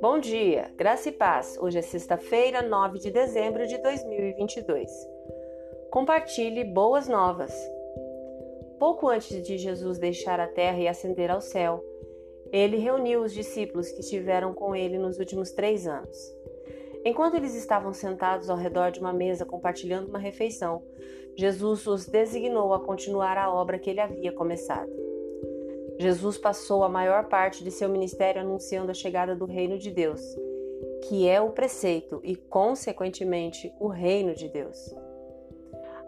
Bom dia, graça e paz. Hoje é sexta-feira, 9 de dezembro de 2022. Compartilhe boas novas. Pouco antes de Jesus deixar a terra e ascender ao céu, ele reuniu os discípulos que estiveram com ele nos últimos três anos. Enquanto eles estavam sentados ao redor de uma mesa compartilhando uma refeição, Jesus os designou a continuar a obra que ele havia começado. Jesus passou a maior parte de seu ministério anunciando a chegada do reino de Deus, que é o preceito e, consequentemente, o reino de Deus.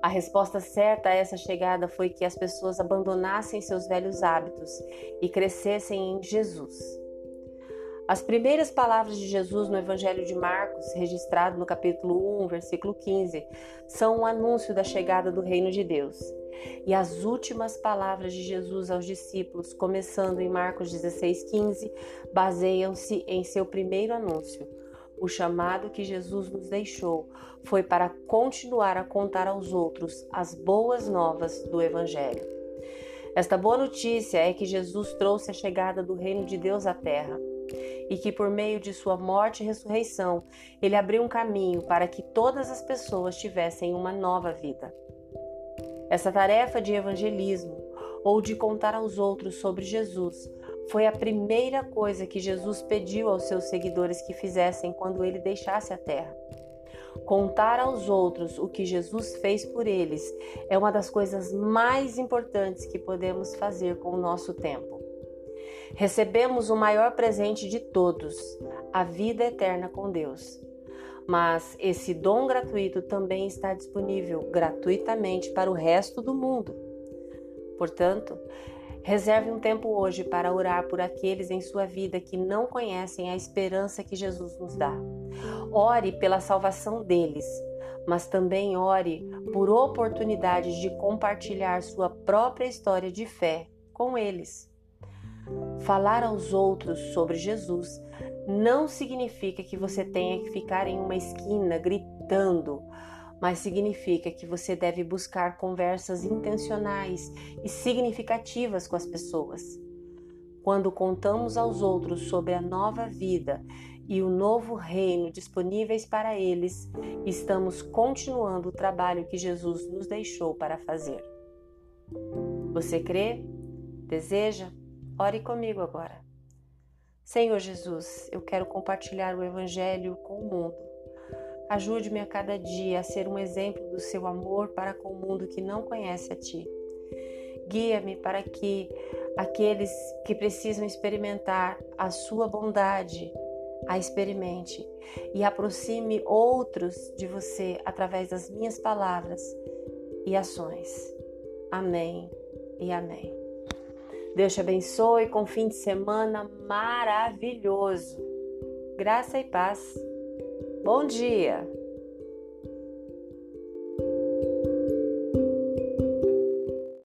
A resposta certa a essa chegada foi que as pessoas abandonassem seus velhos hábitos e crescessem em Jesus. As primeiras palavras de Jesus no Evangelho de Marcos, registrado no capítulo 1, versículo 15, são um anúncio da chegada do reino de Deus. E as últimas palavras de Jesus aos discípulos, começando em Marcos 16,15, baseiam-se em seu primeiro anúncio. O chamado que Jesus nos deixou foi para continuar a contar aos outros as boas novas do Evangelho. Esta boa notícia é que Jesus trouxe a chegada do reino de Deus à terra e que por meio de sua morte e ressurreição, ele abriu um caminho para que todas as pessoas tivessem uma nova vida. Essa tarefa de evangelismo ou de contar aos outros sobre Jesus foi a primeira coisa que Jesus pediu aos seus seguidores que fizessem quando ele deixasse a terra. Contar aos outros o que Jesus fez por eles é uma das coisas mais importantes que podemos fazer com o nosso tempo. Recebemos o maior presente de todos, a vida eterna com Deus mas esse dom gratuito também está disponível gratuitamente para o resto do mundo. Portanto, reserve um tempo hoje para orar por aqueles em sua vida que não conhecem a esperança que Jesus nos dá. Ore pela salvação deles, mas também ore por oportunidades de compartilhar sua própria história de fé com eles. Falar aos outros sobre Jesus não significa que você tenha que ficar em uma esquina gritando, mas significa que você deve buscar conversas intencionais e significativas com as pessoas. Quando contamos aos outros sobre a nova vida e o novo reino disponíveis para eles, estamos continuando o trabalho que Jesus nos deixou para fazer. Você crê? Deseja? Ore comigo agora. Senhor Jesus, eu quero compartilhar o Evangelho com o mundo. Ajude-me a cada dia a ser um exemplo do seu amor para com o mundo que não conhece a Ti. Guia-me para que aqueles que precisam experimentar a Sua bondade a experimente e aproxime outros de você através das minhas palavras e ações. Amém e amém. Deus te abençoe com um fim de semana maravilhoso. Graça e paz. Bom dia!